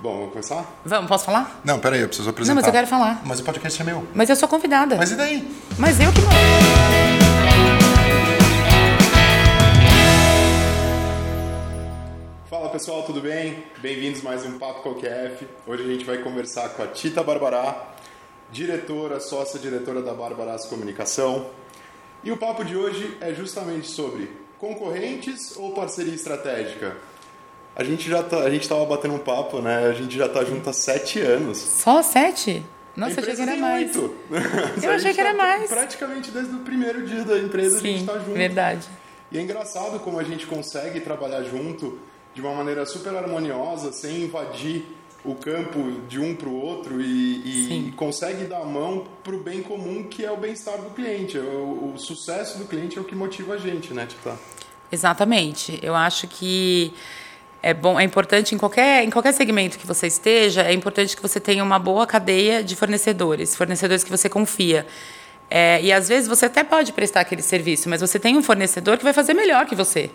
Bom, vamos começar? Vamos, posso falar? Não, peraí, eu preciso apresentar. Não, mas eu quero falar. Mas o podcast é meu. Mas eu sou convidada. Mas e daí? Mas eu que mando. Fala pessoal, tudo bem? Bem-vindos mais um Papo Coquef. Hoje a gente vai conversar com a Tita Barbará, diretora, sócia-diretora da Barbarás Comunicação. E o papo de hoje é justamente sobre concorrentes ou parceria estratégica? A gente já tá, a gente tava batendo um papo, né? A gente já tá junto há sete anos. Só sete? Nossa, achei que era mais. oito. Eu achei que era tá mais. Praticamente desde o primeiro dia da empresa a gente Sim, tá junto. verdade. E é engraçado como a gente consegue trabalhar junto de uma maneira super harmoniosa, sem invadir o campo de um para o outro e, e Sim. consegue dar a mão para o bem comum, que é o bem-estar do cliente. O, o sucesso do cliente é o que motiva a gente, né, Tita? Exatamente. Eu acho que é bom, é importante em qualquer, em qualquer segmento que você esteja, é importante que você tenha uma boa cadeia de fornecedores, fornecedores que você confia. É, e às vezes você até pode prestar aquele serviço, mas você tem um fornecedor que vai fazer melhor que você.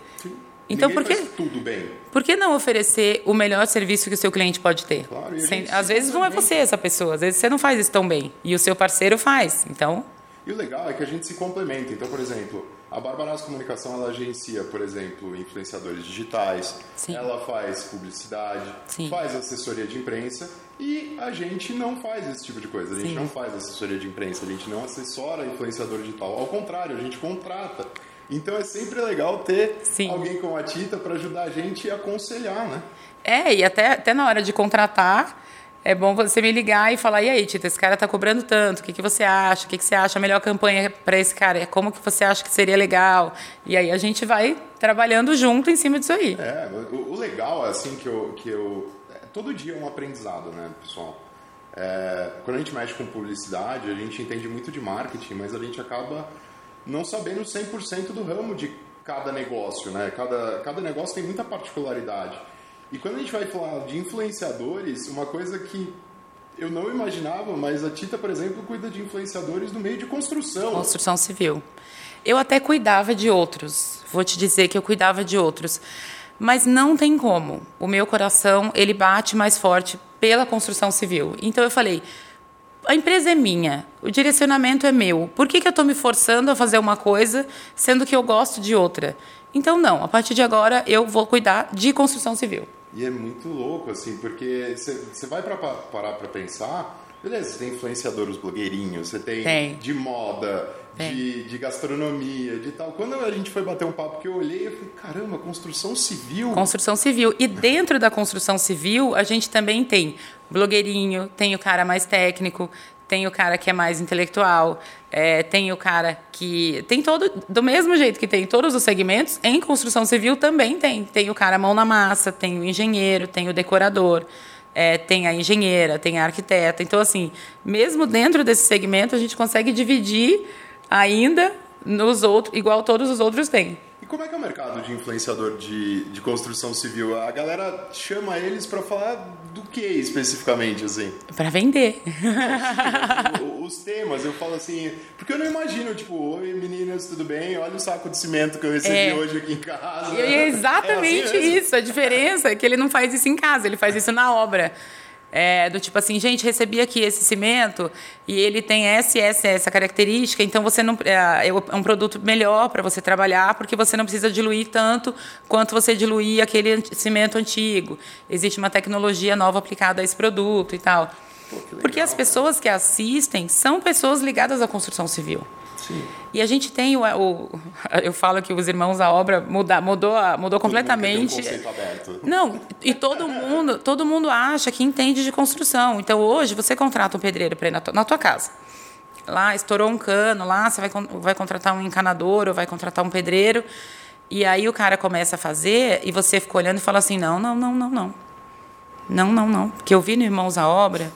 Então, Ninguém por que- tudo bem. Por que não oferecer o melhor serviço que o seu cliente pode ter? Claro, Sem- às vezes não é você essa pessoa, às vezes você não faz isso tão bem e o seu parceiro faz. Então, E o legal é que a gente se complementa. Então, por exemplo, a Barbaras Comunicação ela agencia, por exemplo, influenciadores digitais, Sim. ela faz publicidade, Sim. faz assessoria de imprensa e a gente não faz esse tipo de coisa. A gente Sim. não faz assessoria de imprensa, a gente não assessora influenciador digital. Ao contrário, a gente contrata. Então é sempre legal ter alguém como a Tita para ajudar a gente a aconselhar, né? é, e até, até na hora de contratar, é bom você me ligar e falar, e aí, Tita, esse cara está cobrando tanto, o que, que você acha? O que, que você acha a melhor campanha para esse cara? Como que você acha que seria legal? E aí a gente vai trabalhando junto em cima disso aí. É, o, o legal, assim, que eu, que eu... é, Todo dia é um aprendizado, né, pessoal? É, quando a gente mexe com publicidade, a gente entende muito de marketing, mas a gente acaba não sabendo 100% do ramo de cada negócio, né? Cada, cada negócio tem muita particularidade. E quando a gente vai falar de influenciadores, uma coisa que eu não imaginava, mas a Tita, por exemplo, cuida de influenciadores no meio de construção. Construção civil. Eu até cuidava de outros. Vou te dizer que eu cuidava de outros. Mas não tem como. O meu coração, ele bate mais forte pela construção civil. Então eu falei, a empresa é minha, o direcionamento é meu. Por que, que eu estou me forçando a fazer uma coisa, sendo que eu gosto de outra? Então, não. A partir de agora, eu vou cuidar de construção civil. E é muito louco, assim, porque você vai pra, pa- parar pra pensar, beleza, você tem influenciadores blogueirinhos, você tem, Tem. de moda, Tem. de, de gastronomia, de tal. Quando a gente foi bater um papo que eu olhei, eu falei, caramba, construção civil. Construção civil. E dentro da construção civil, a gente também tem blogueirinho, tem o cara mais técnico, tem o cara que é mais intelectual, é, tem o cara que. Tem todo. Do mesmo jeito que tem em todos os segmentos, em construção civil também tem. Tem o cara mão na massa, tem o engenheiro, tem o decorador. É, tem a engenheira, tem a arquiteta. Então, assim, mesmo dentro desse segmento, a gente consegue dividir ainda nos outros, igual todos os outros têm. E como é que é o mercado de influenciador de, de construção civil? A galera chama eles pra falar do que especificamente, assim? Para vender. Os temas, eu falo assim, porque eu não imagino, tipo, oi meninas, tudo bem? Olha o saco de cimento que eu recebi É. hoje aqui em casa. E é exatamente É assim isso. A diferença é que ele não faz isso em casa, ele faz isso na obra. É, do tipo assim, gente, recebi aqui esse cimento e ele tem essa essa, essa característica, então você não é é um produto melhor para você trabalhar, porque você não precisa diluir tanto quanto você diluía aquele cimento antigo. Existe uma tecnologia nova aplicada a esse produto e tal. Porque as pessoas que assistem são pessoas ligadas à construção civil. Sim. E a gente tem o, o- eu falo que os irmãos a obra muda, mudou mudou completamente. Um. Não, e todo mundo, todo mundo acha que entende de construção. Então hoje você contrata um pedreiro para ir na tua, na tua casa. Lá estourou um cano, lá você vai, vai contratar um encanador ou vai contratar um pedreiro. E aí o cara começa a fazer e você fica olhando e fala assim: não, não, não, não, não. Não, não, não. Porque eu vi no Irmãos à Obra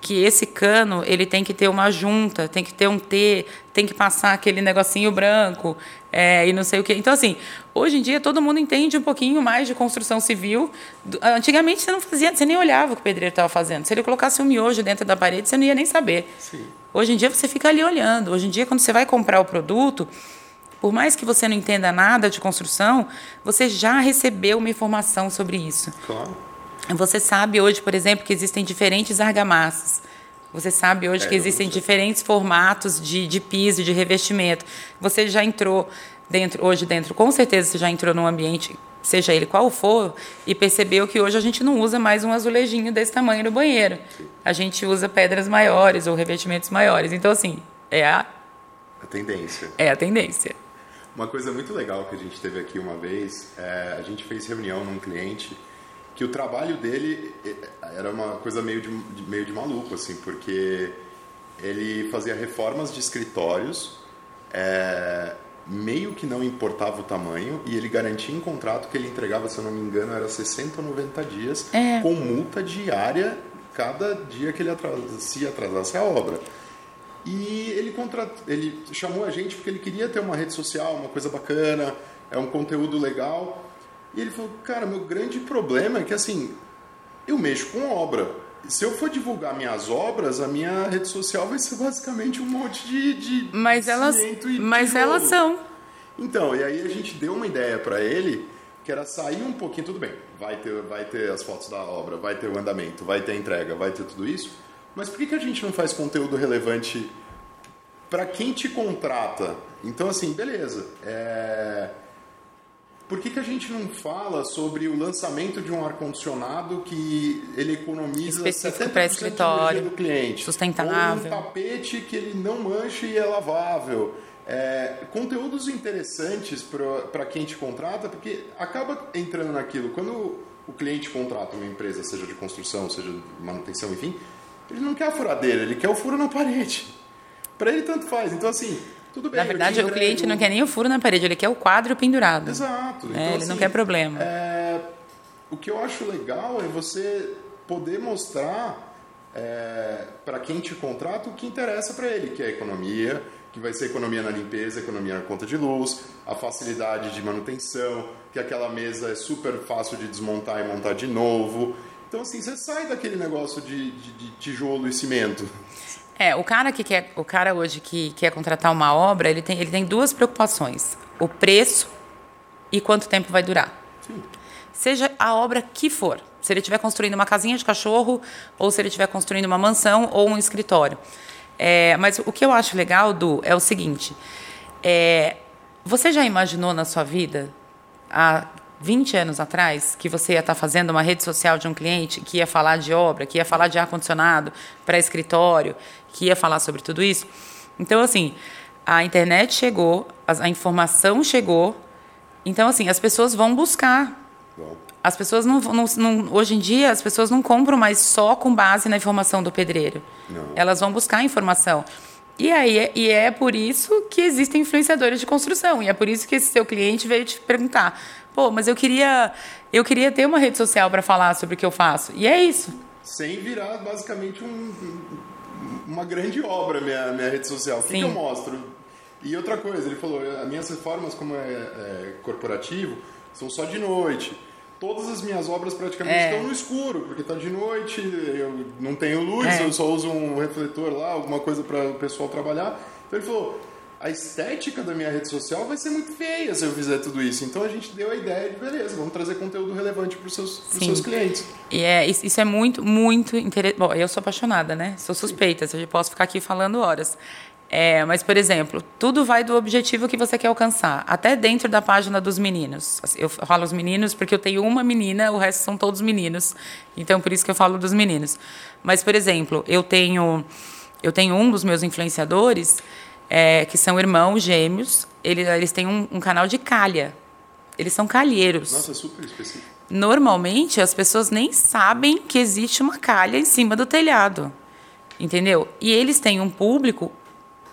que esse cano ele tem que ter uma junta, tem que ter um T, tem que passar aquele negocinho branco é, e não sei o quê. Então, assim, hoje em dia todo mundo entende um pouquinho mais de construção civil. Antigamente você não fazia, você nem olhava o que o pedreiro estava fazendo. Se ele colocasse um miojo dentro da parede, você não ia nem saber. Sim. Hoje em dia você fica ali olhando. Hoje em dia, quando você vai comprar o produto, por mais que você não entenda nada de construção, você já recebeu uma informação sobre isso. Claro. Você sabe hoje, por exemplo, que existem diferentes argamassas. Você sabe hoje É, que existem diferentes formatos de, de piso, de revestimento. Você já entrou dentro, hoje dentro, com certeza você já entrou num ambiente, seja ele qual for, e percebeu que hoje a gente não usa mais um azulejinho desse tamanho no banheiro. A gente usa pedras maiores ou revestimentos maiores. Então, assim, é a, A tendência. é a tendência. Uma coisa muito legal que a gente teve aqui uma vez, é, a gente fez reunião num cliente que o trabalho dele eh, era uma coisa meio de, meio de maluco, assim, porque ele fazia reformas de escritórios, é, meio que não importava o tamanho, e ele garantia em contrato que ele entregava, se eu não me engano, era 60 ou 90 dias, É. com multa diária cada dia que ele atrasa- se atrasasse a obra. E ele, contra... ele chamou a gente porque ele queria ter uma rede social, uma coisa bacana, é um conteúdo legal. E ele falou, cara, meu grande problema é que assim, eu mexo com obra. Se eu for divulgar minhas obras, a minha rede social vai ser basicamente um monte de, de Mas elas, e mas tijolo." elas são. Então, e aí a gente deu uma ideia para ele, que era sair um pouquinho, tudo bem, vai ter, vai ter as fotos da obra, vai ter o andamento, vai ter a entrega, vai ter tudo isso, mas por que, que a gente não faz conteúdo relevante para quem te contrata? Então, assim, beleza, é... Por que, que a gente não fala sobre o lançamento de um ar-condicionado que ele economiza Específico 70% pra de escritório, do cliente? sustentável. Ou um tapete que ele não mancha e é lavável. É, conteúdos interessantes para quem te contrata, porque acaba entrando naquilo. Quando o cliente contrata uma empresa, seja de construção, seja de manutenção, enfim, ele não quer a furadeira, ele quer o furo na parede. Para ele tanto faz. Então, assim, tudo bem. Na verdade, o cliente não quer nem o furo na parede, ele quer o quadro pendurado. Exato. É, Então, ele assim, não quer problema. é, o que eu acho legal é você poder mostrar para quem te contrata o que interessa para ele, que é a economia, que vai ser economia na limpeza, economia na conta de luz, a facilidade de manutenção, que aquela mesa é super fácil de desmontar e montar de novo. Então, assim, você sai daquele negócio de, de- de tijolo e cimento. É, o cara que quer, o cara hoje que quer contratar uma obra, ele tem, ele tem duas preocupações: o preço e quanto tempo vai durar. Seja a obra que for. Se ele estiver construindo uma casinha de cachorro, ou se ele estiver construindo uma mansão ou um escritório. É, mas o que eu acho legal, Du, é o seguinte: é, você já imaginou na sua vida, há 20 anos atrás, que você ia estar fazendo uma rede social de um cliente que ia falar de obra, que ia falar de ar-condicionado para escritório, que ia falar sobre tudo isso? Então, assim, a internet chegou, a, a informação chegou, então, assim, as pessoas vão buscar. As pessoas não, não, não- Hoje em dia, as pessoas não compram mais só com base na informação do pedreiro. Não. Elas vão buscar informação. E, aí, é- e é por isso que existem influenciadores de construção. E é por isso que esse seu cliente veio te perguntar: pô, mas eu queria, eu queria ter uma rede social para falar sobre o que eu faço. E é isso. sem virar basicamente um- uma grande obra minha, minha rede social. O que, que eu mostro? E outra coisa, ele falou, as minhas reformas como é, é corporativo são só de noite. Todas as minhas obras praticamente É. estão no escuro, porque está de noite, eu não tenho luz, É. eu só uso um refletor lá, alguma coisa para o pessoal trabalhar. Então ele falou, a estética da minha rede social vai ser muito feia se eu fizer tudo isso. Então a gente deu a ideia de, beleza, vamos trazer conteúdo relevante para os seus, pros Sim. seus clientes. E é, isso é muito, muito interessante. Bom, eu sou apaixonada, né? Sou suspeita, eu posso ficar aqui falando horas. É, mas, por exemplo, tudo vai do objetivo que você quer alcançar. Até dentro da página dos meninos. Assim, Eu falo os meninos porque eu tenho uma menina, o resto são todos meninos. Então, por isso que eu falo dos meninos. Mas, por exemplo, eu tenho, eu tenho um dos meus influenciadores, é, que são irmãos gêmeos. Eles, eles têm um, um canal de calha. Eles são calheiros. Nossa, super específico. Normalmente as pessoas nem sabem que existe uma calha em cima do telhado. Entendeu? E eles têm um público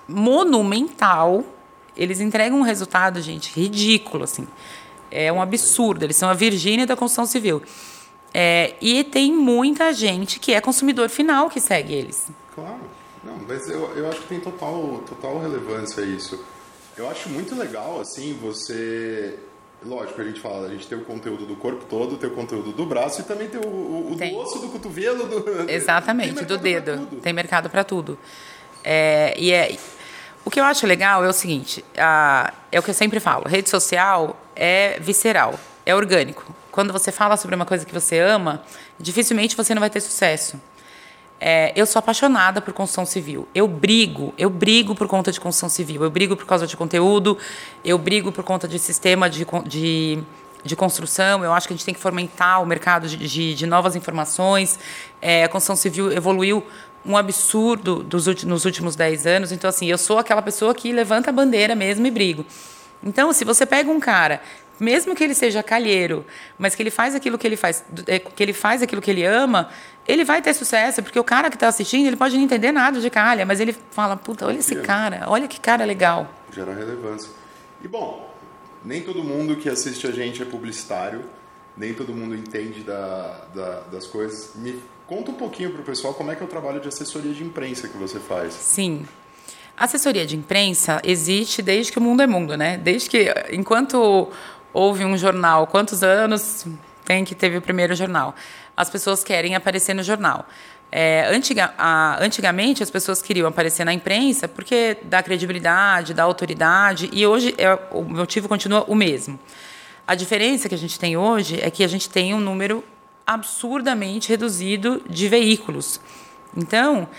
monumental. Eles entregam um resultado, gente, ridículo, assim. É um absurdo. Eles são a Virgínia da construção civil. É, e tem muita gente que é consumidor final que segue eles. Claro. Não, mas eu, eu acho que tem total, total relevância isso. Eu acho muito legal, assim, você... Lógico, a gente fala, a gente tem o conteúdo do corpo todo, tem o conteúdo do braço e também tem o, o, o do Tem. osso, do cotovelo, do... Exatamente, Tem do dedo. Tem mercado para tudo. É, e é, o que eu acho legal é o seguinte: a- é o que eu sempre falo: rede social é visceral, é orgânico. quando você fala sobre uma coisa que você ama, dificilmente você não vai ter sucesso. É, eu sou apaixonada por construção civil. Eu brigo, eu brigo por conta de construção civil. Eu brigo por causa de conteúdo, eu brigo por conta de sistema de, de, de construção. Eu acho que a gente tem que fomentar o mercado de, de, de novas informações. É, a construção civil evoluiu um absurdo dos, nos últimos 10 anos. Então, assim, eu sou aquela pessoa que levanta a bandeira mesmo e brigo. Então, se você pega um cara mesmo que ele seja calheiro, mas que ele faz aquilo que ele faz, é, que ele faz aquilo que ele ama, ele vai ter sucesso, porque o cara que está assistindo, ele pode não entender nada de calha, mas ele fala, puta, olha esse cara, olha que cara legal. Gera relevância. E bom, nem todo mundo que assiste a gente é publicitário, nem todo mundo entende da, da, das coisas. Me conta um pouquinho para o pessoal como é que é o trabalho de assessoria de imprensa que você faz. Sim. A assessoria de imprensa existe desde que o mundo é mundo, né? Desde que, enquanto houve um jornal. Quantos anos tem que teve o primeiro jornal? As pessoas querem aparecer no jornal. É, antiga, a, antigamente as pessoas queriam aparecer na imprensa porque dá credibilidade, dá autoridade, e hoje é, o motivo continua o mesmo. A diferença que a gente tem hoje é que a gente tem um número absurdamente reduzido de veículos. Então,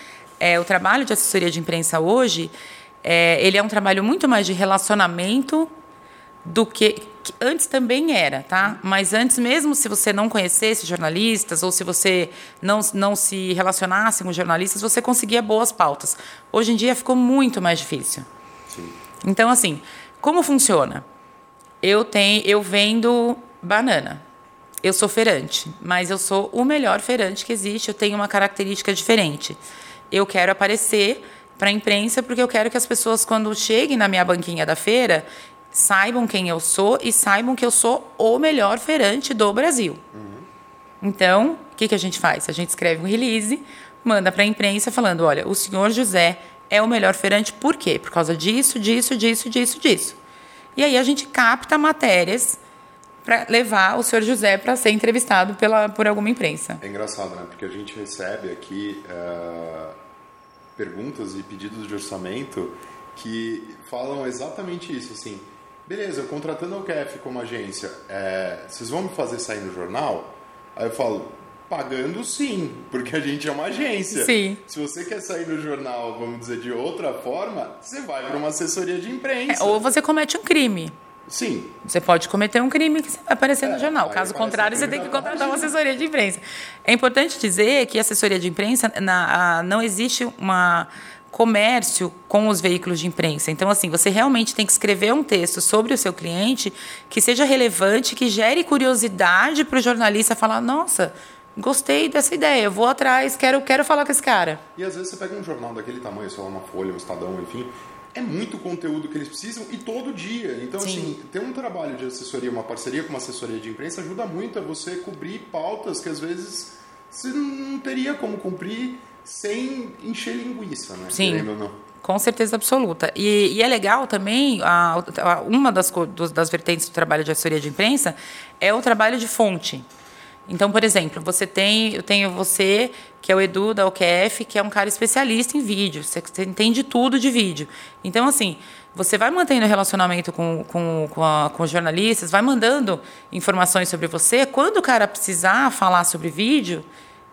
é, o trabalho de assessoria de imprensa hoje, é, ele é um trabalho muito mais de relacionamento do que, que, antes também era, tá? Mas antes mesmo se você não conhecesse jornalistas ou se você não, não se relacionasse com jornalistas, você conseguia boas pautas. Hoje em dia ficou muito mais difícil. Sim. Então assim, como funciona? Eu tenho, eu vendo banana. Eu sou feirante, mas eu sou o melhor feirante que existe. Eu tenho uma característica diferente. Eu quero aparecer para a imprensa porque eu quero que as pessoas quando cheguem na minha banquinha da feira saibam quem eu sou e saibam que eu sou o melhor feirante do Brasil. Uhum. Então, o que, que a gente faz? A gente escreve um release, manda para a imprensa falando: olha, o senhor José é o melhor feirante por quê? Por causa disso, disso, disso, disso, disso. E aí a gente capta matérias para levar o senhor José para ser entrevistado pela, por alguma imprensa. É engraçado, né? Porque a gente recebe aqui uh, perguntas e pedidos de orçamento que falam exatamente isso, assim beleza, eu contratando a UQF como agência, é, vocês vão me fazer sair no jornal? Aí eu falo, pagando sim, porque a gente é uma agência. Sim. Se você quer sair no jornal, vamos dizer, de outra forma, você vai para uma assessoria de imprensa. É, ou você comete um crime. Sim. Você pode cometer um crime que vai aparecer é, no jornal. Caso contrário, você tem que contratar uma assessoria de imprensa. É importante dizer que a assessoria de imprensa na, a, não existe uma comércio com os veículos de imprensa. Então, assim, você realmente tem que escrever um texto sobre o seu cliente que seja relevante, que gere curiosidade para o jornalista falar: nossa, gostei dessa ideia, eu vou atrás, quero, quero falar com esse cara. E às vezes você pega um jornal daquele tamanho, sei lá, uma folha, um estadão, enfim, é muito conteúdo que eles precisam e todo dia. Então, Sim. assim, ter um trabalho de assessoria, uma parceria com uma assessoria de imprensa ajuda muito a você cobrir pautas que às vezes você não teria como cumprir sem encher linguiça, né? Sim. Com certeza absoluta. E, e é legal também, a, a, uma das, das vertentes do trabalho de assessoria de imprensa é o trabalho de fonte. Então, por exemplo, você tem, eu tenho você, que é o Edu da OQF, que é um cara especialista em vídeo, você, você entende tudo de vídeo. Então, assim, você vai mantendo relacionamento com, com, com, a, com os jornalistas, vai mandando informações sobre você. Quando o cara precisar falar sobre vídeo,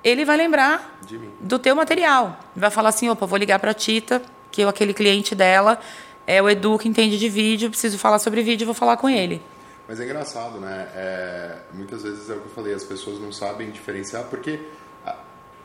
ele vai lembrar do teu material. Vai falar assim, opa, vou ligar para a Tita, que eu, aquele cliente dela é o Edu que entende de vídeo, preciso falar sobre vídeo, vou falar com ele. Mas é engraçado, né? É, muitas vezes é o que eu falei, as pessoas não sabem diferenciar, porque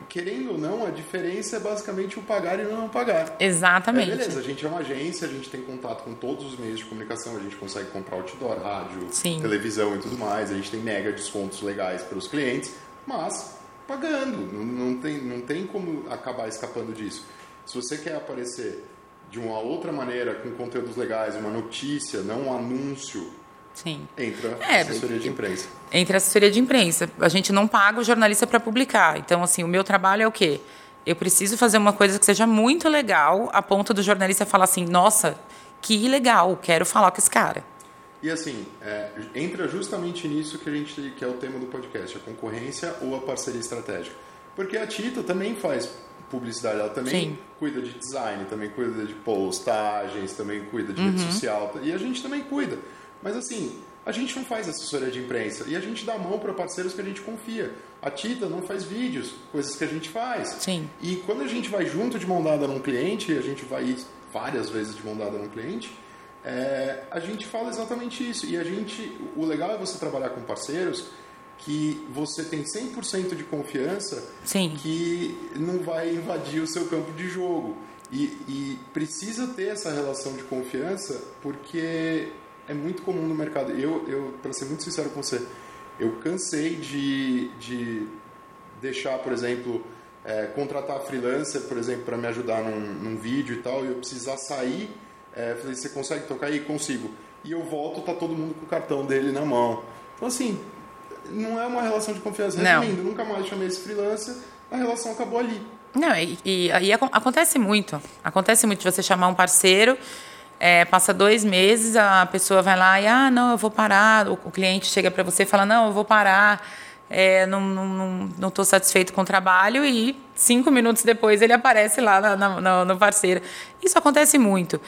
querendo ou não, a diferença é basicamente o pagar e não pagar. Exatamente. É, beleza, a gente é uma agência, a gente tem contato com todos os meios de comunicação, a gente consegue comprar outdoor, rádio, Sim. televisão e tudo mais, a gente tem mega descontos legais para os clientes, mas pagando. Não, não, tem, não tem como acabar escapando disso. Se você quer aparecer de uma outra maneira, com conteúdos legais, uma notícia, não um anúncio, Sim. entra é, assessoria de imprensa. Entra assessoria de imprensa. A gente não paga o jornalista para publicar. Então, assim, o meu trabalho é o quê? Eu preciso fazer uma coisa que seja muito legal, a ponto do jornalista falar assim, nossa, que legal, quero falar com esse cara. E assim, é, entra justamente nisso que a gente que é o tema do podcast, a concorrência ou a parceria estratégica. Porque a Tita também faz publicidade, ela também Sim. cuida de design, também cuida de postagens, também cuida de uhum. rede social, e a gente também cuida. Mas assim, A gente não faz assessoria de imprensa e a gente dá mão para parceiros que a gente confia. A Tita não faz vídeos, coisas que a gente faz. Sim. E quando a gente vai junto de mão dada num cliente, a gente vai várias vezes de mão dada num cliente, é, a gente fala exatamente isso. E a gente, o legal é você trabalhar com parceiros que você tem 100% de confiança Sim. que não vai invadir o seu campo de jogo. E, e precisa ter essa relação de confiança porque é muito comum no mercado. Eu, eu para ser muito sincero com você, eu cansei de, de deixar, por exemplo, é, contratar freelancer, por exemplo, para me ajudar num, num, vídeo e tal, e eu precisar sair. É, falei, você consegue tocar aí? Consigo. E eu volto, tá todo mundo com o cartão dele na mão. Então, assim, não é uma relação de confiança. Resumindo, nunca mais chamei esse freelancer, a relação acabou ali. Não, e, e, e acontece muito. Acontece muito de você chamar um parceiro, é, passa dois meses, a pessoa vai lá e, ah, não, eu vou parar. O, o cliente chega para você e fala, não, eu vou parar, é, não estou não, não, não satisfeito com o trabalho, e cinco minutos depois ele aparece lá na, na, no parceiro. Isso acontece muito.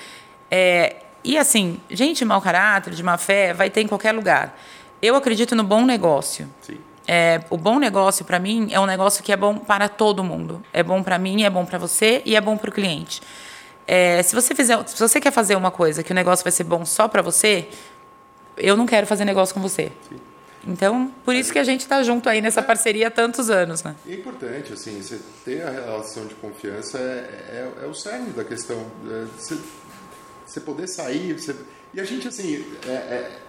É, e assim, gente mau caráter, de má fé, vai ter em qualquer lugar. Eu acredito no bom negócio. Sim. É, o bom negócio para mim é um negócio que é bom para todo mundo. É bom para mim, é bom para você e é bom para o cliente. É, se você fizer, se você quer fazer uma coisa que o negócio vai ser bom só para você, eu não quero fazer negócio com você. Sim. Então, por isso que a gente está junto aí nessa parceria há tantos anos, né? É importante, assim, você ter a relação de confiança é, é, é o cerne da questão. É, você, você poder sair, você... e a gente, assim, é, é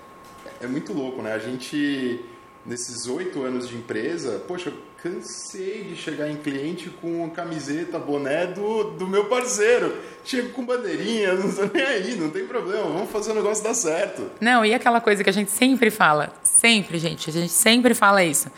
é muito louco, né? A gente, nesses oito anos de empresa, poxa, eu cansei de chegar em cliente com camiseta, boné do, do meu parceiro. Chego com bandeirinha, não tô nem aí, não tem problema, vamos fazer o negócio dar certo. Não, e aquela coisa que a gente sempre fala, sempre, gente, a gente sempre fala isso.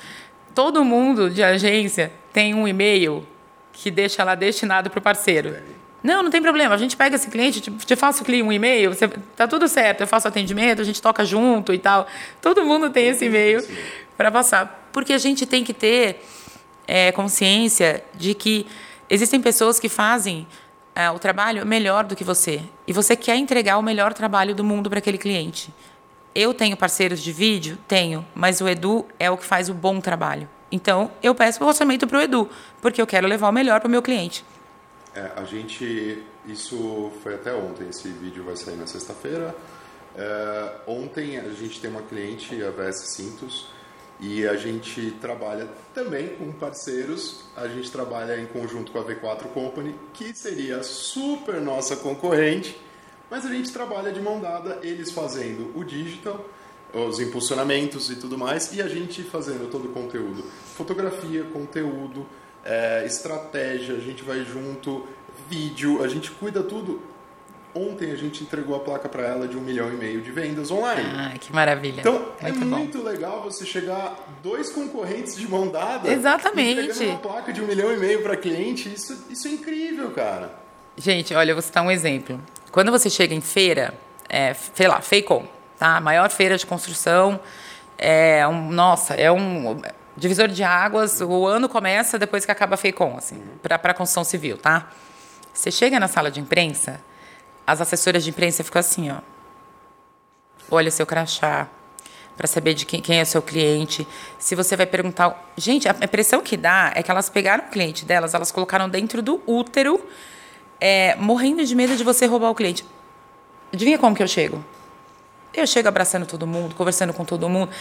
Todo mundo de agência tem um e-mail que deixa lá destinado para o parceiro. É. Não, não tem problema. A gente pega esse cliente, te, te faço um e-mail, você, tá tudo certo, eu faço atendimento, a gente toca junto e tal. Todo mundo tem esse e-mail para passar. Porque a gente tem que ter é, consciência de que existem pessoas que fazem é, o trabalho melhor do que você. E você quer entregar o melhor trabalho do mundo para aquele cliente. Eu tenho parceiros de vídeo? Tenho, mas o Edu é o que faz o bom trabalho. Então, eu peço o orçamento para o Edu, porque eu quero levar o melhor para o meu cliente. É, a gente, isso foi até ontem, esse vídeo vai sair na sexta-feira. É, ontem a gente tem uma cliente, a VS Cintos, e a gente trabalha também com parceiros. A gente trabalha em conjunto com a V4 Company, que seria super nossa concorrente, mas a gente trabalha de mão dada, eles fazendo o digital, os impulsionamentos e tudo mais, e a gente fazendo todo o conteúdo. Fotografia, conteúdo, é, estratégia, a gente vai junto, vídeo, a gente cuida tudo. Ontem a gente entregou a placa para ela de um milhão e meio de vendas online. Ah, que maravilha. Então é muito legal você chegar dois concorrentes de mão dada. Exatamente. Uma placa de um milhão e meio para cliente. Isso, isso é incrível, cara. Gente, olha, eu vou citar um exemplo. Quando você chega em feira, é, sei lá, Feicom, tá? A maior feira de construção. É um, nossa, é um divisor de águas, o ano começa depois que acaba a assim, para a construção civil, tá? Você chega na sala de imprensa, as assessoras de imprensa ficam assim, ó. Olha seu crachá, para saber de quem, quem é seu cliente. Se você vai perguntar. Gente, a impressão que dá é que elas pegaram o cliente delas, elas colocaram dentro do útero, é, morrendo de medo de você roubar o cliente. Adivinha como que eu chego? Eu chego abraçando todo mundo, conversando com todo mundo.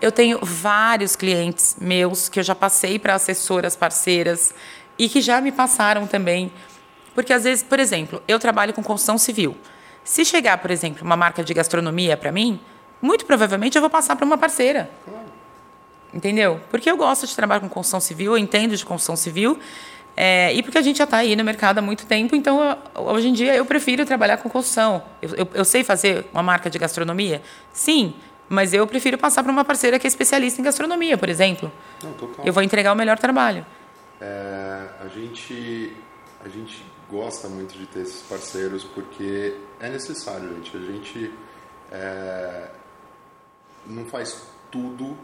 Eu tenho vários clientes meus que eu já passei para assessoras parceiras e que já me passaram também. Porque às vezes, por exemplo, eu trabalho com construção civil. Se chegar, por exemplo, uma marca de gastronomia para mim, muito provavelmente eu vou passar para uma parceira. Entendeu? Porque eu gosto de trabalhar com construção civil, eu entendo de construção civil é, e porque a gente já está aí no mercado há muito tempo, então eu, hoje em dia eu prefiro trabalhar com construção. Eu, eu, eu, sei fazer uma marca de gastronomia? Sim, mas eu prefiro passar para uma parceira que é especialista em gastronomia, por exemplo. Não, eu vou entregar o melhor trabalho. É, a, gente, a gente gosta muito de ter esses parceiros porque é necessário, gente. A gente é, não faz tudo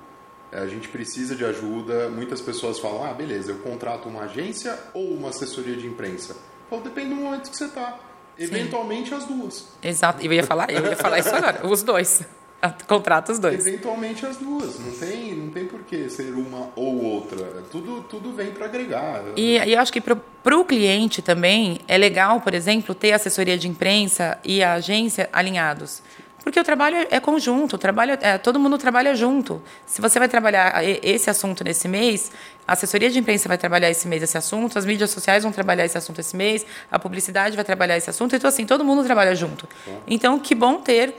a gente precisa de ajuda. Muitas pessoas falam: ah, beleza, eu contrato uma agência ou uma assessoria de imprensa? Então, depende do momento que você está. Eventualmente, as duas. Exato, eu ia falar, eu ia falar isso agora, os dois. Contrata os dois. Eventualmente as duas. Não tem, não tem por que ser uma ou outra. Tudo, tudo vem para agregar. E, e eu acho que para o cliente também é legal, por exemplo, ter a assessoria de imprensa e a agência alinhados. Porque o trabalho é conjunto, o trabalho é, todo mundo trabalha junto. Se você vai trabalhar esse assunto nesse mês, a assessoria de imprensa vai trabalhar esse mês esse assunto, as mídias sociais vão trabalhar esse assunto esse mês, a publicidade vai trabalhar esse assunto. Então, assim, todo mundo trabalha junto. Então, que bom ter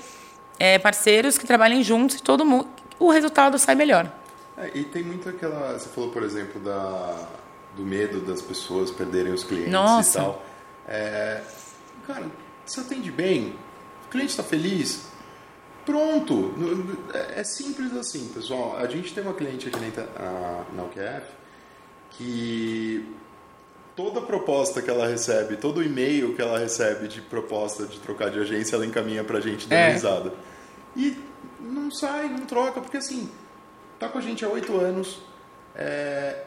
é, parceiros que trabalhem juntos e todo mundo, o resultado sai melhor. É, e tem muito aquela. Você falou, por exemplo, da, do medo das pessoas perderem os clientes Nossa. e tal. É, cara, você atende bem, o cliente está feliz, Pronto. É simples assim, pessoal. A gente tem uma cliente aqui na, na UQF que toda proposta que ela recebe, todo e-mail que ela recebe de proposta de trocar de agência, ela encaminha pra gente dando é. risada. E não sai, não troca, porque assim, tá com a gente há oito anos, é,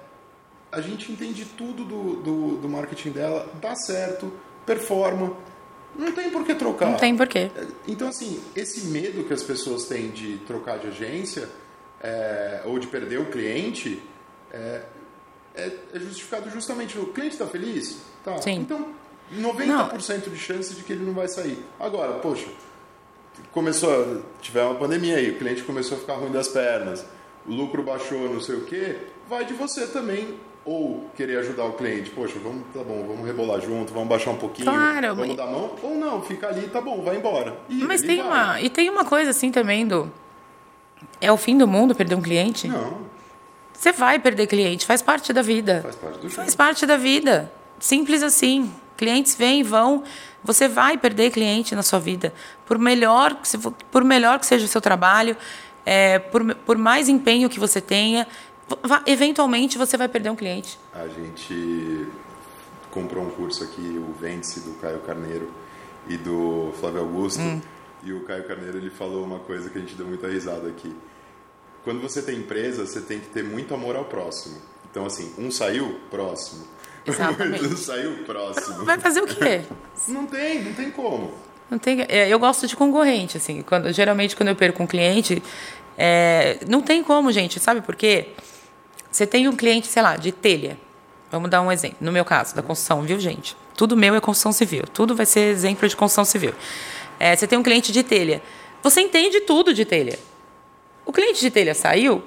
a gente entende tudo do, do, do marketing dela, dá certo, performa não tem por que trocar. Não tem por quê. Então, assim, esse medo que as pessoas têm de trocar de agência é, ou de perder o cliente é, é, é justificado justamente. O cliente está feliz? Tá. Sim. Então, 90% não. de chance de que ele não vai sair. Agora, poxa, começou, tiver uma pandemia aí, o cliente começou a ficar ruim das pernas, o lucro baixou, não sei o quê, vai de você também ou querer ajudar o cliente, poxa, vamos, tá bom, vamos rebolar junto, vamos baixar um pouquinho, claro, vamos dar a mão, ou não, fica ali, tá bom, vai embora. E mas tem vai. uma, e tem uma coisa assim também do é o fim do mundo perder um cliente? Não. Você vai perder cliente, faz parte da vida. Faz parte do Faz parte da vida. Simples assim. Clientes vêm e vão. Você vai perder cliente na sua vida. Por melhor, por melhor que seja o seu trabalho, é, por, por mais empenho que você tenha, eventualmente você vai perder um cliente. A gente comprou um curso aqui, o Vence, do Caio Carneiro e do Flávio Augusto. Hum. E o Caio Carneiro ele falou uma coisa que a gente deu muita risada aqui. Quando você tem empresa, você tem que ter muito amor ao próximo. Então, assim, um saiu, próximo. Exatamente. um saiu, próximo. Vai fazer o quê? não tem, não tem como. Não tem, é, eu gosto de concorrente, assim. Quando, geralmente, quando eu perco um cliente, é, não tem como, gente. Sabe por quê? Você tem um cliente, sei lá, de telha. Vamos dar um exemplo. No meu caso, da construção, viu, gente? Tudo meu é construção civil. Tudo vai ser exemplo de construção civil. É, você tem um cliente de telha. Você entende tudo de telha. O cliente de telha saiu.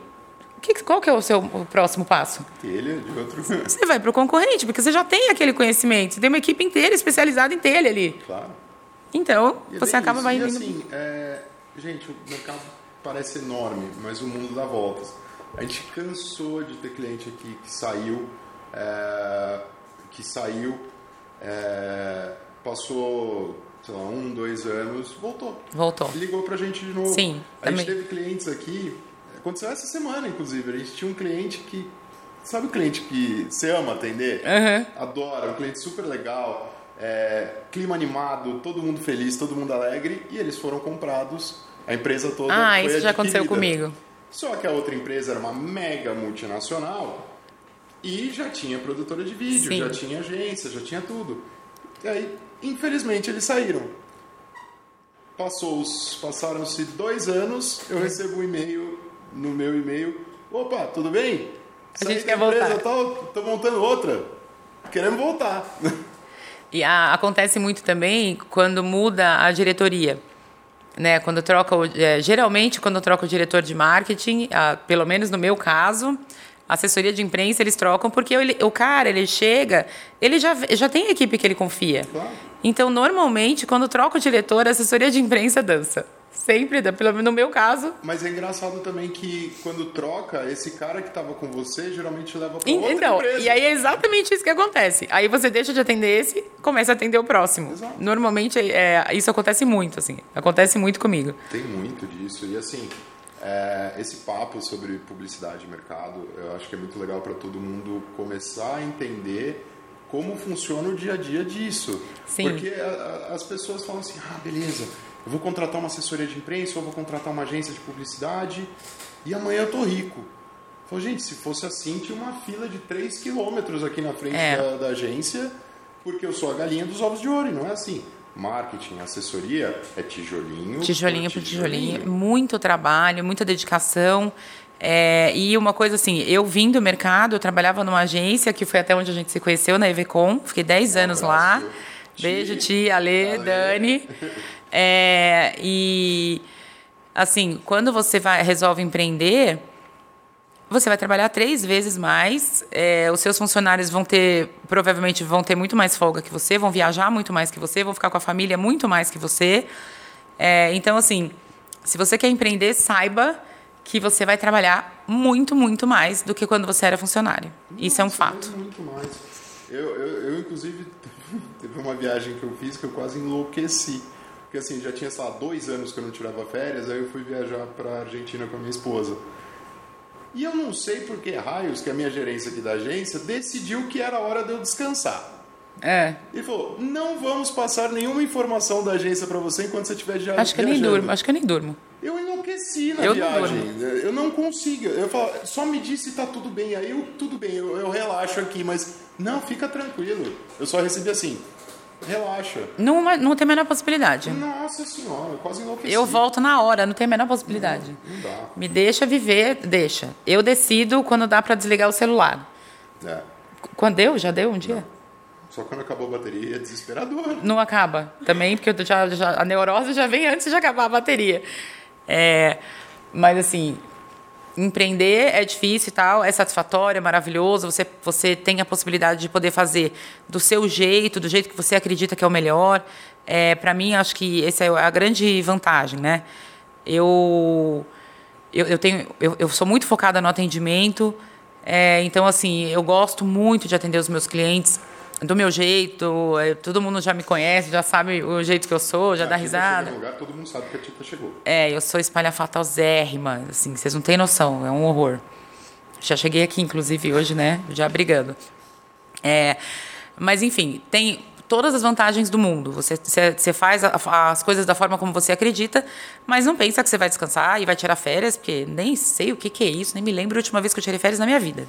Que, qual que é o seu o próximo passo? Telha de outro. Você vai para o concorrente, porque você já tem aquele conhecimento. Você tem uma equipe inteira especializada em telha ali. Claro. Então, é você acaba vai indo. assim, é... gente, o mercado parece enorme, mas o mundo dá voltas. A gente cansou de ter cliente aqui que saiu, é, que saiu, é, passou, sei lá, um, dois anos, voltou. Voltou. Ligou pra gente de novo. Sim. A gente teve clientes aqui, aconteceu essa semana, inclusive, a gente tinha um cliente que, sabe o cliente que você ama atender? Uhum. Adora, um cliente super legal, é, clima animado, todo mundo feliz, todo mundo alegre, e eles foram comprados, a empresa toda Ah, isso já aconteceu comigo. Só que a outra empresa era uma mega multinacional e já tinha produtora de vídeo, Sim. já tinha agência, já tinha tudo. E aí, infelizmente, eles saíram. Passaram-se dois anos, eu recebo um e-mail no meu e-mail. Opa, tudo bem? A gente quer voltar. Estou montando outra. Queremos voltar. E a, acontece muito também quando muda a diretoria né? Quando troca é, geralmente quando troca o diretor de marketing, a, pelo menos no meu caso, assessoria de imprensa eles trocam porque ele, o cara ele chega, ele já, já tem a equipe que ele confia. Claro. Então normalmente quando troca o diretor, a assessoria de imprensa dança. Sempre, pelo menos no meu caso. Mas é engraçado também que quando troca, esse cara que estava com você geralmente leva para outra então, empresa. E aí é exatamente isso que acontece. Aí você deixa de atender esse, começa a atender o próximo. Exato. Normalmente é, isso acontece muito, assim. Acontece muito comigo. Tem muito disso. E assim, é, esse papo sobre publicidade e mercado, eu acho que é muito legal para todo mundo começar a entender como funciona o dia a dia disso. Sim. Porque a, a, as pessoas falam assim, ah, beleza eu vou contratar uma assessoria de imprensa, ou vou contratar uma agência de publicidade, e amanhã eu tô rico. Falei, gente, se fosse assim, tinha uma fila de 3 quilômetros aqui na frente é. da, da, agência, porque eu sou a galinha dos ovos de ouro, e não é assim. marketing, assessoria, é tijolinho. Tijolinho por tijolinho. tijolinho. Muito trabalho, muita dedicação. É, e uma coisa assim, eu vim do mercado, eu trabalhava numa agência, que foi até onde a gente se conheceu, na EVCom. Fiquei 10 um anos lá. Beijo, tia, Ale, Ale. Dani. É, e, assim, quando você vai, resolve empreender, você vai trabalhar três vezes mais. É, os seus funcionários vão ter, provavelmente, vão ter muito mais folga que você, vão viajar muito mais que você, vão ficar com a família muito mais que você. É, então, assim, se você quer empreender, saiba que você vai trabalhar muito, muito mais do que quando você era funcionário. Nossa, Isso é um fato. Muito mais. Eu, eu, eu, inclusive, teve uma viagem que eu fiz que eu quase enlouqueci. Porque, assim, já tinha, sei lá, dois anos que eu não tirava férias, aí eu fui viajar para a Argentina com a minha esposa. E eu não sei por que raios que a minha gerência aqui da agência decidiu que era hora de eu descansar. É. Ele falou: não vamos passar nenhuma informação da agência para você enquanto você estiver já Acho que eu nem durmo, acho que eu nem durmo. Eu enlouqueci na eu viagem. Não eu não consigo. Eu falo, só me diz se tá tudo bem. Aí eu, tudo bem, eu, eu relaxo aqui, mas não, fica tranquilo. Eu só recebi assim. Relaxa. Não, não tem a menor possibilidade. Nossa senhora, quase enlouqueci. Eu volto na hora, não tem a menor possibilidade. Não, não dá. Me deixa viver, deixa. Eu decido quando dá para desligar o celular. É. Quando deu? Já deu um dia? Não. Só quando acabou a bateria é desesperador. Não acaba. Também, porque já, já, a neurose já vem antes de acabar a bateria. É, mas assim, empreender é difícil e tal, é satisfatório, é maravilhoso. Você, você tem a possibilidade de poder fazer do seu jeito, do jeito que você acredita que é o melhor. É, Para mim, acho que essa é a grande vantagem, né? Eu, eu, eu tenho, eu, eu sou muito focada no atendimento. É, então, assim, eu gosto muito de atender os meus clientes do meu jeito, é, todo mundo já me conhece, já sabe o jeito que eu sou, já a dá risada. Lugar, todo mundo sabe que a Tita chegou. É, eu sou espalhafatosérrima, assim, vocês não têm noção, é um horror. Já cheguei aqui, inclusive, hoje, né, já brigando. É, mas, enfim, tem todas as vantagens do mundo. Você, você faz as coisas da forma como você acredita, mas não pensa que você vai descansar e vai tirar férias, porque nem sei o que, que é isso, nem me lembro a última vez que eu tirei férias na minha vida.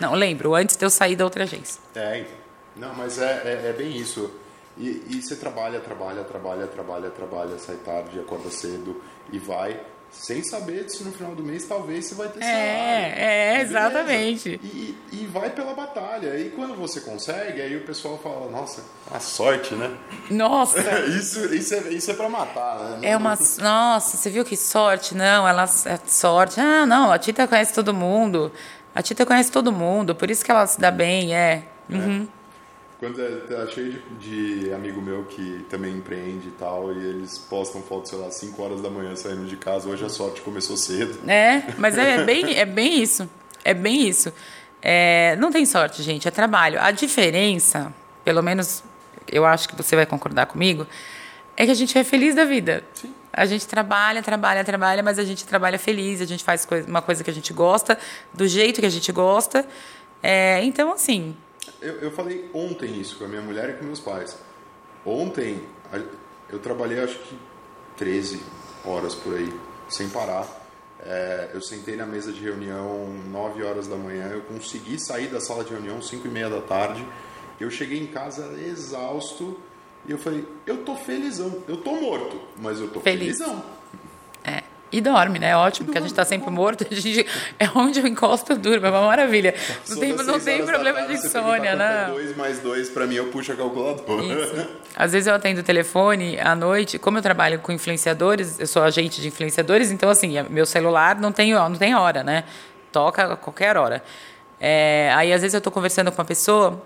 Não, lembro, antes de eu sair da outra agência. É, então. Não, mas é, é, é bem isso. E, e, você trabalha, trabalha, trabalha, trabalha, trabalha, sai tarde, acorda cedo e vai, sem saber se no final do mês talvez você vai ter é, salário. É, exatamente. E, e, vai pela batalha. E quando você consegue, aí o pessoal fala, nossa, a sorte, né? Nossa! isso, isso, é, isso é pra matar, né? É uma. Nossa, você viu que sorte? Não, ela é sorte. Ah, não, a Tita conhece todo mundo. A Tita conhece todo mundo, por isso que ela se dá bem, é. Uhum. é. Quando é, tá cheio de, de, amigo meu que também empreende e tal, e eles postam fotos, sei lá, 5 horas da manhã saindo de casa, hoje a sorte começou cedo. É, mas é, bem, é bem isso. É bem isso. É, não tem sorte, gente, é trabalho. A diferença, pelo menos eu acho que você vai concordar comigo, é que a gente é feliz da vida. Sim. A gente trabalha, trabalha, trabalha, mas a gente trabalha feliz, a gente faz uma coisa que a gente gosta, do jeito que a gente gosta. É, então, assim, eu, eu falei ontem isso com a minha mulher e com meus pais. Ontem eu trabalhei acho que 13 horas por aí, sem parar. É, eu sentei na mesa de reunião 9 horas da manhã, eu consegui sair da sala de reunião 5 e meia da tarde. Eu cheguei em casa exausto e eu falei, eu tô felizão, eu tô morto, mas eu tô Feliz. felizão. E dorme, né? É ótimo, porque a gente está sempre morto. A gente, é onde eu encosto, eu durmo. É uma maravilha. Não tem, não tem problema tarde, de insônia, não. Dois mais dois, para mim, eu puxo a calculadora. Isso. Às vezes eu atendo o telefone à noite. Como eu trabalho com influenciadores, eu sou agente de influenciadores, então, assim, meu celular não tem, não tem hora, né? Toca a qualquer hora. É, aí, às vezes, eu estou conversando com uma pessoa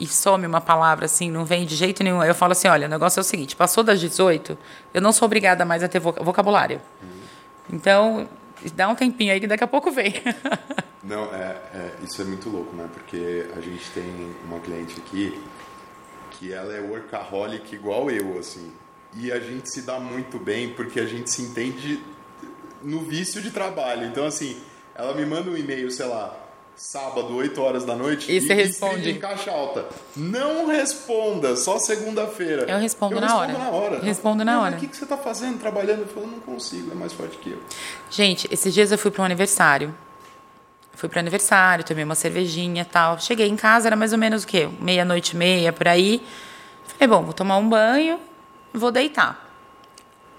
e some uma palavra assim, não vem de jeito nenhum. Eu falo assim: olha, o negócio é o seguinte: passou das 18, eu não sou obrigada mais a ter vocabulário. Hum. Então, dá um tempinho aí que daqui a pouco vem. Não, é, é, isso é muito louco, né? Porque a gente tem uma cliente aqui que ela é workaholic igual eu, assim. E a gente se dá muito bem porque a gente se entende no vício de trabalho. Então, assim, ela me manda um e-mail, sei lá, sábado, 8 horas da noite. E, e você responde. em caixa alta. Não responda, só segunda-feira. Eu respondo, eu na, respondo hora. na hora. Respondo na hora. O que, que você está fazendo, trabalhando? Eu falo, não consigo, é mais forte que eu. Gente, esses dias eu fui para um aniversário. Fui para aniversário, tomei uma cervejinha e tal. Cheguei em casa, era mais ou menos o quê? Meia-noite e meia, por aí. Falei, bom, vou tomar um banho, vou deitar.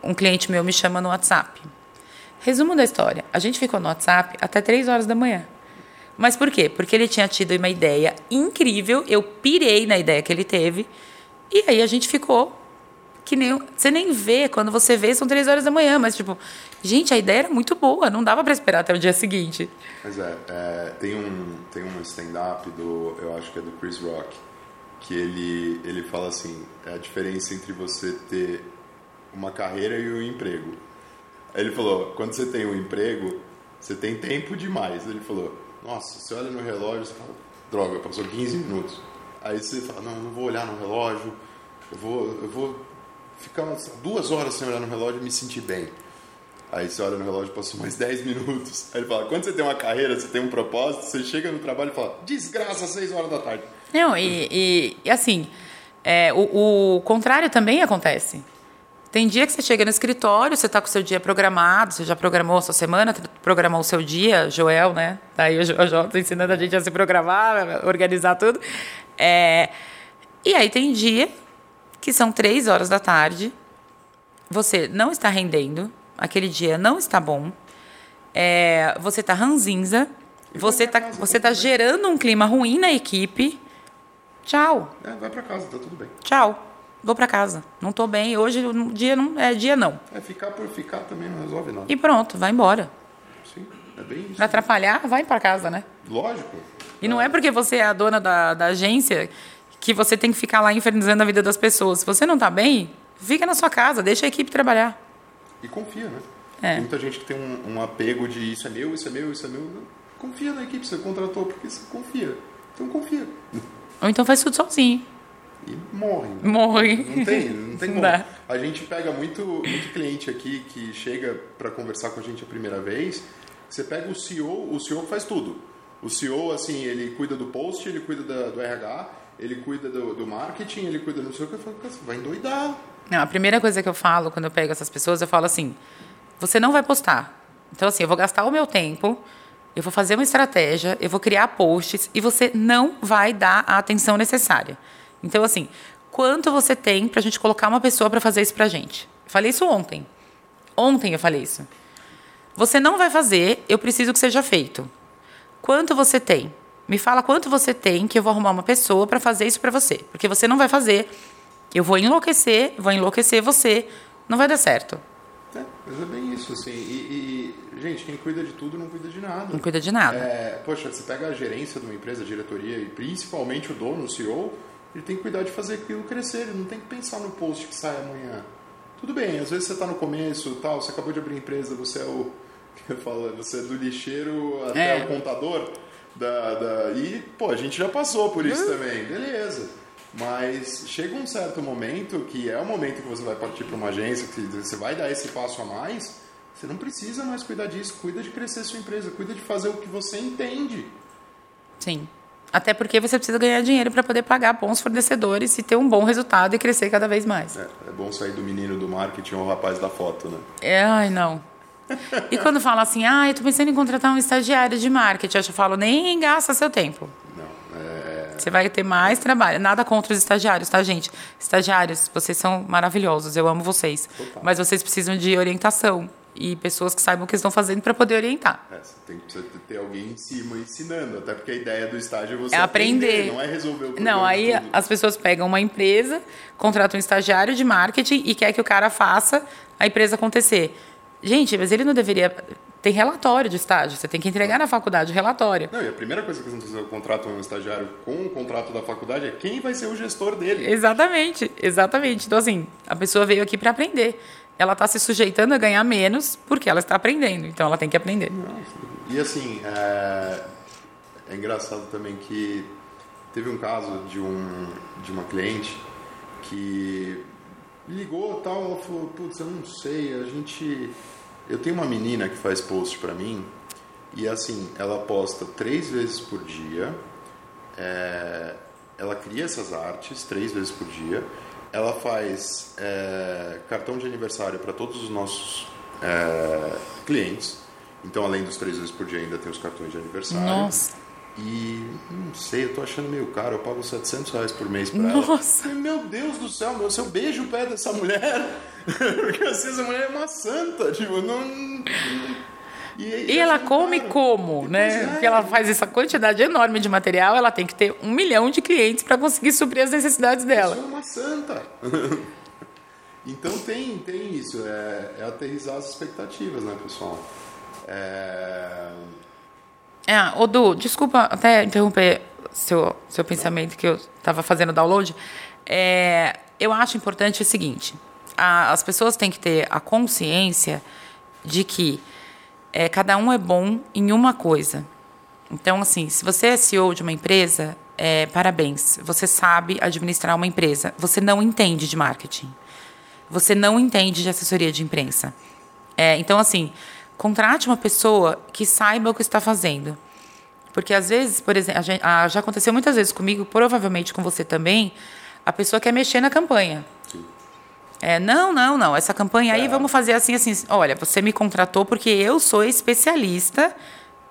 Um cliente meu me chama no WhatsApp. Resumo da história: a gente ficou no WhatsApp até 3 horas da manhã. Mas por quê? Porque ele tinha tido uma ideia incrível, eu pirei na ideia que ele teve, e aí a gente ficou que nem. Você nem vê, quando você vê, são três horas da manhã, mas tipo, gente, a ideia era muito boa, não dava para esperar até o dia seguinte. Mas é, é tem um, tem um stand-up do, eu acho que é do Chris Rock, que ele, ele fala assim: é a diferença entre você ter uma carreira e um emprego. Ele falou: quando você tem um emprego, você tem tempo demais. Ele falou: nossa, você olha no relógio, você fala: droga, passou 15 minutos. Aí você fala: não, não vou olhar no relógio, eu vou, eu vou ficar umas duas horas sem olhar no relógio e me sentir bem. Aí você olha no relógio, passou mais 10 minutos. Aí ele fala: quando você tem uma carreira, você tem um propósito, você chega no trabalho e fala: desgraça, 6 horas da tarde. Não, e, e, e assim, é, o, o contrário também acontece. Tem dia que você chega no escritório, você está com o seu dia programado, você já programou a sua semana, programou o seu dia, Joel, né? Daí o Joel está ensinando a gente a se programar, organizar tudo. É, e aí tem dia que são três horas da tarde, você não está rendendo, aquele dia não está bom, é, você está ranzinza, você está você tá gerando um clima ruim na equipe. Tchau. É, vai para casa, tá tudo bem. Tchau vou para casa. Não estou bem, hoje o dia não é dia não. É ficar por ficar também não resolve nada. E pronto, vai embora. Sim, é bem isso. Pra atrapalhar, vai para casa, né? Lógico. E não é porque você é a dona da, da agência que você tem que ficar lá infernizando a vida das pessoas. Se você não está bem, fica na sua casa, deixa a equipe trabalhar. E confia, né? É. Tem muita gente que tem um, um apego de isso é meu, isso é meu, isso é meu. Confia na equipe, você contratou porque você confia. Então confia. Ou então faz tudo sozinho e morre. Morre. Não tem, não tem como. A gente pega muito, muito cliente aqui que chega para conversar com a gente a primeira vez. Você pega o CEO, o CEO faz tudo. O CEO, assim, ele cuida do post, ele cuida da, do RH, ele cuida do, do, marketing, ele cuida do seu que eu falo, vai endoidar. Não, a primeira coisa que eu falo quando eu pego essas pessoas, eu falo assim: você não vai postar. Então, assim, eu vou gastar o meu tempo, eu vou fazer uma estratégia, eu vou criar posts e você não vai dar a atenção necessária. Então, assim, quanto você tem para a gente colocar uma pessoa para fazer isso para a gente? Falei isso ontem. Ontem eu falei isso. Você não vai fazer, eu preciso que seja feito. Quanto você tem? Me fala quanto você tem que eu vou arrumar uma pessoa para fazer isso para você. Porque você não vai fazer, eu vou enlouquecer, vou enlouquecer você, não vai dar certo. É, mas é bem isso, assim. E, e, gente, quem cuida de tudo não cuida de nada. Não cuida de nada. É, poxa, você pega a gerência de uma empresa, a diretoria e principalmente o dono, o CEO, ele tem que cuidar de fazer aquilo crescer, ele não tem que pensar no post que sai amanhã. Tudo bem, às vezes você está no começo, tal, você acabou de abrir empresa, você é o que eu falo, você é do lixeiro até é. o contador da, da, e pô, a gente já passou por isso uhum. também, beleza. Mas chega um certo momento que é o momento que você vai partir para uma agência, que você vai dar esse passo a mais, você não precisa mais cuidar disso, cuida de crescer sua empresa, cuida de fazer o que você entende. Sim. Até porque você precisa ganhar dinheiro para poder pagar bons fornecedores e ter um bom resultado e crescer cada vez mais. É, é bom sair do menino do marketing ou rapaz da foto, né? É, ai, não. E quando fala assim, ah, eu tô pensando em contratar um estagiário de marketing, eu já falo, nem gasta seu tempo. Não, é... Você vai ter mais trabalho. Nada contra os estagiários, tá, gente? Estagiários, vocês são maravilhosos, eu amo vocês. Mas vocês precisam de orientação e pessoas que saibam o que estão fazendo para poder orientar. É, você tem que ter alguém em cima ensinando, até porque a ideia do estágio é você é aprender, aprender não é resolver o problema. Não, aí as pessoas pegam uma empresa, contratam um estagiário de marketing e quer que o cara faça a empresa acontecer. Gente, mas ele não deveria tem relatório de estágio, você tem que entregar na faculdade o relatório. Não, e a primeira coisa que você contrata um estagiário com o contrato da faculdade é quem vai ser o gestor dele. Exatamente, exatamente. Então, assim, a pessoa veio aqui para aprender ela está se sujeitando a ganhar menos porque ela está aprendendo. Então ela tem que aprender. E assim, é, é engraçado também que teve um caso de, um, de uma cliente que ligou tal, ela falou, putz, eu não sei, a gente... Eu tenho uma menina que faz post para mim e assim, ela posta três vezes por dia, é, ela cria essas artes três vezes por dia ela faz é, cartão de aniversário para todos os nossos é, clientes. Então, além dos três vezes por dia, ainda tem os cartões de aniversário. Nossa. E não sei, eu tô achando meio caro, eu pago 700 reais por mês pra Nossa. ela. Meu Deus do céu, meu, se eu beijo o pé dessa mulher, porque às vezes a mulher é uma santa, tipo, não. E, e ela come como, né? É. Porque ela faz essa quantidade enorme de material, ela tem que ter um milhão de clientes para conseguir suprir as necessidades dela. Isso é uma santa. então tem, tem isso, é, é aterrizar as expectativas, né, pessoal? É... É, Odu, desculpa até interromper seu, seu pensamento que eu estava fazendo download. É, eu acho importante o seguinte: a, as pessoas têm que ter a consciência de que é, cada um é bom em uma coisa. Então, assim, se você é CEO de uma empresa, é, parabéns, você sabe administrar uma empresa. Você não entende de marketing. Você não entende de assessoria de imprensa. É, então, assim, Contrate uma pessoa que saiba o que está fazendo. Porque às vezes, por exemplo, gente, ah, já aconteceu muitas vezes comigo, provavelmente com você também, a pessoa quer mexer na campanha. É, não, não, não. Essa campanha aí, é. vamos fazer assim, assim. Olha, você me contratou porque eu sou especialista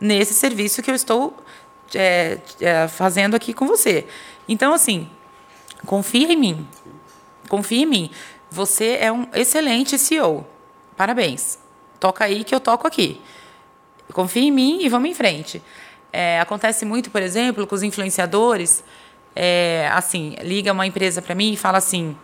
nesse serviço que eu estou é, é, fazendo aqui com você. Então, assim, confia em mim. Confia em mim. Você é um excelente CEO. Parabéns toca aí que eu toco aqui. Confia em mim e vamos em frente. É, acontece muito, por exemplo, com os influenciadores. É, assim, liga uma empresa para mim e fala assim: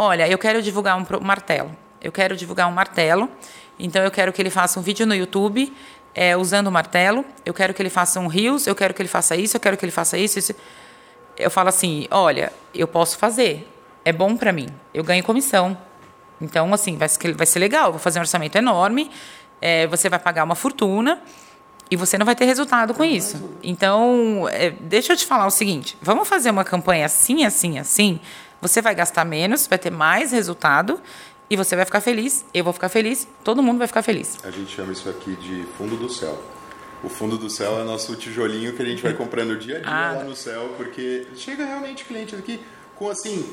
Olha, eu quero divulgar um martelo. Eu quero divulgar um martelo. Então, eu quero que ele faça um vídeo no YouTube é, usando o martelo. Eu quero que ele faça um Reels. Eu quero que ele faça isso. Eu quero que ele faça isso. isso. Eu falo assim: Olha, eu posso fazer. É bom para mim. Eu ganho comissão. Então, assim, vai ser, vai ser legal. Vou fazer um orçamento enorme, é, você vai pagar uma fortuna e você não vai ter resultado com isso. Então, é, deixa eu te falar o seguinte: vamos fazer uma campanha assim, assim, assim. Você vai gastar menos, vai ter mais resultado e você vai ficar feliz. Eu vou ficar feliz, todo mundo vai ficar feliz. A gente chama isso aqui de fundo do céu. O fundo do céu é nosso tijolinho que a gente vai comprando dia a dia ah. lá no céu, porque chega realmente cliente aqui com assim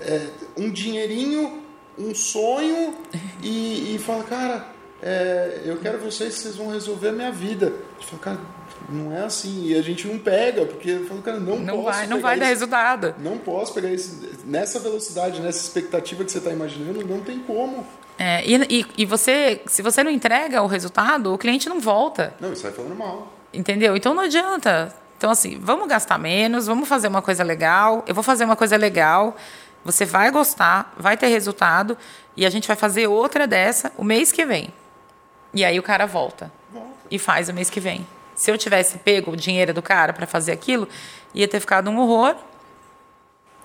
é, um dinheirinho um sonho e, e fala, cara, é, eu quero vocês, vocês vão resolver a minha vida. A gente fala, cara, não é assim. E a gente não pega, porque fala, cara, não, não posso. Vai, não vai dar resultado. Não posso pegar isso nessa velocidade, nessa expectativa que você está imaginando, não tem como. É, e, e, e, você, se você não entrega o resultado, o cliente não volta. Não, isso sai falando mal. Entendeu? Então não adianta. Então, assim, vamos gastar menos, vamos fazer uma coisa legal. Eu vou fazer uma coisa legal. Você vai gostar, vai ter resultado e a gente vai fazer outra dessa o mês que vem. E aí o cara volta, volta. e faz o mês que vem. Se eu tivesse pego o dinheiro do cara para fazer aquilo, ia ter ficado um horror.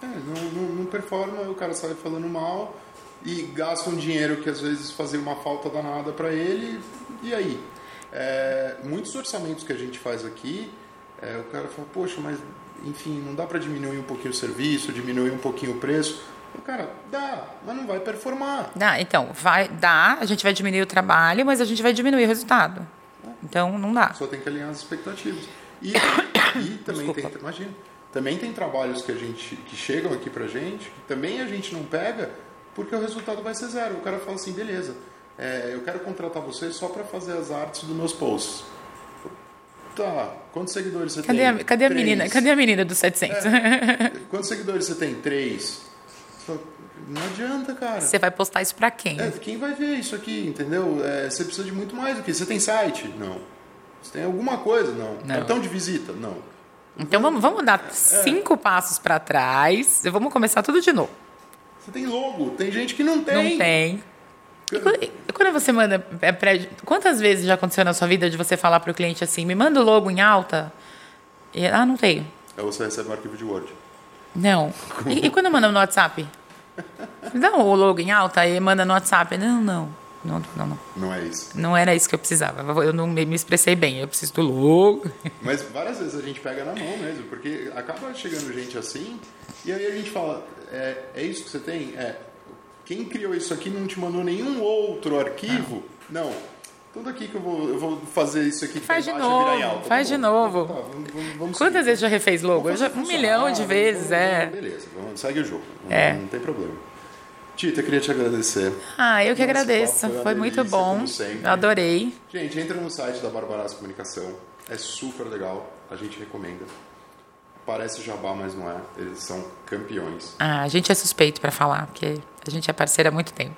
É, não, não, não performa, o cara sai falando mal e gasta um dinheiro que às vezes fazia uma falta danada para ele. E aí? É, muitos orçamentos que a gente faz aqui, é, o cara fala, poxa, mas enfim, não dá para diminuir um pouquinho o serviço, diminuir um pouquinho o preço. Cara, dá, mas não vai performar. Dá, então, vai dar, a gente vai diminuir o trabalho, mas a gente vai diminuir o resultado. Então, não dá. Só tem que alinhar as expectativas. E, e também tem, imagina, também tem trabalhos que a gente que chegam aqui pra gente, que também a gente não pega, porque o resultado vai ser zero. O cara fala assim, beleza, é, eu quero contratar você só para fazer as artes dos meus posts. Tá, quantos seguidores você cadê tem? A, cadê a menina? Cadê a menina dos 700? É. Quantos seguidores você tem? Três. Não adianta, cara. Você vai postar isso pra quem? É, quem vai ver isso aqui, entendeu? É, você precisa de muito mais do que. Você tem site? Não. Você tem alguma coisa? Não. Não. Cartão de visita? Não. Então vamos, vamos dar cinco passos para trás. Vamos começar tudo de novo. Você tem logo. Tem gente que não tem. Não tem. E quando você manda. É pré, quantas vezes já aconteceu na sua vida de você falar para o cliente assim: me manda o logo em alta? E, ah, não tenho. Aí você recebe um arquivo de Word. Não. E, e quando manda no WhatsApp? Dá o logo em alta e manda no WhatsApp. Não, não. Não, não, não. Não é isso. Não era isso que eu precisava. Eu não me expressei bem. Eu preciso do logo. Mas várias vezes a gente pega na mão mesmo, porque acaba chegando gente assim, e aí a gente fala: é, é isso que você tem? É quem criou isso aqui não te mandou nenhum outro arquivo? Não. não. Tudo aqui que eu vou, eu vou fazer isso aqui faz de novo, alta, faz tá de novo. Tá, vamos, vamos Quantas vezes já refez logo? Já, um milhão de vezes, vamos, é. Beleza, vamos, segue o jogo. É. Não, não tem problema. Tita, queria te agradecer. Ah, eu que Nossa, agradeço. Foi, foi muito bom. Adorei. Gente, entra no site da Barbaraça Comunicação. É super legal. a gente recomenda. Parece jabá, mas não é. Eles são campeões. Ah, a gente é suspeito para falar, porque a gente é parceira há muito tempo.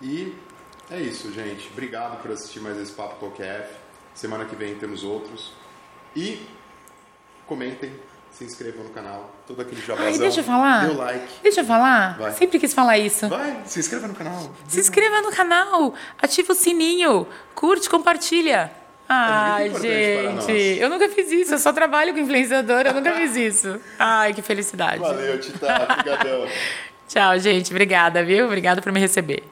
E é isso, gente. Obrigado por assistir mais esse Papo Talkf. Semana que vem temos outros. E comentem, se inscrevam no canal. Todo aquele jabazão. Ai, deixa eu falar. Dê o like. Deixa eu falar. Vai. Sempre quis falar isso. Vai, se inscreva no canal. Se inscreva no canal, ativa o sininho, curte, compartilha. Ai, importante para nós. gente, eu nunca fiz isso. Eu só trabalho com influenciador, eu nunca fiz isso. Ai, que felicidade. Valeu, Tita. Obrigadão. Tchau, gente. Obrigada, viu? Obrigada por me receber.